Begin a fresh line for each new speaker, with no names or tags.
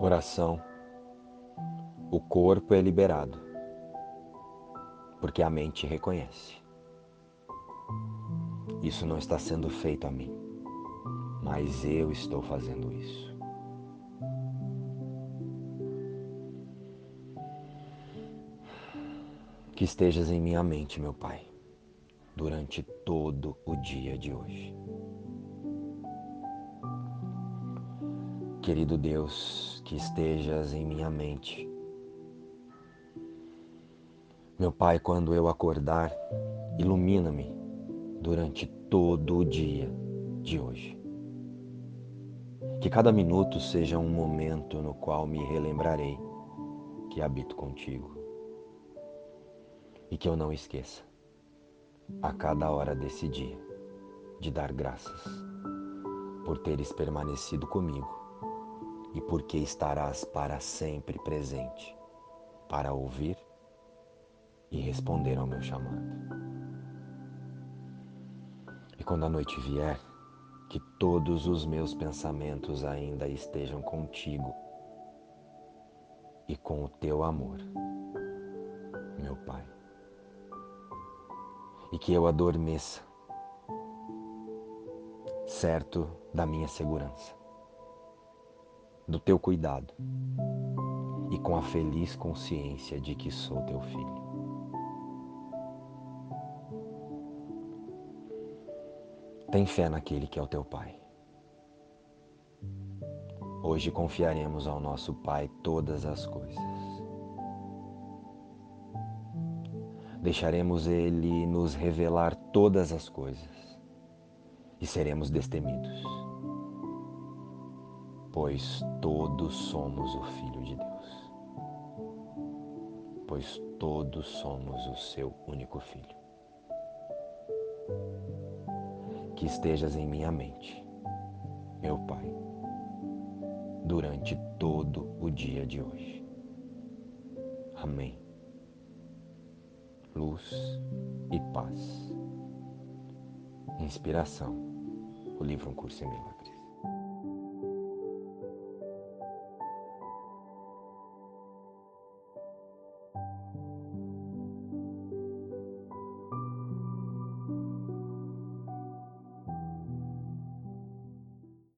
Oração. O corpo é liberado, porque a mente reconhece. Isso não está sendo feito a mim, mas eu estou fazendo isso. Que estejas em minha mente, meu Pai, durante todo o dia de hoje. Querido Deus, que estejas em minha mente. Meu Pai, quando eu acordar, ilumina-me durante todo o dia de hoje. Que cada minuto seja um momento no qual me relembrarei que habito contigo. E que eu não esqueça, a cada hora desse dia, de dar graças por teres permanecido comigo e porque estarás para sempre presente para ouvir e responder ao meu chamado quando a noite vier, que todos os meus pensamentos ainda estejam contigo e com o teu amor, meu Pai. E que eu adormeça, certo da minha segurança, do teu cuidado e com a feliz consciência de que sou teu filho. Tem fé naquele que é o teu Pai. Hoje confiaremos ao nosso Pai todas as coisas. Deixaremos Ele nos revelar todas as coisas e seremos destemidos, pois todos somos o Filho de Deus, pois todos somos o seu único Filho que estejas em minha mente, meu Pai, durante todo o dia de hoje. Amém. Luz e paz. Inspiração. O livro Um Curso em Milagres.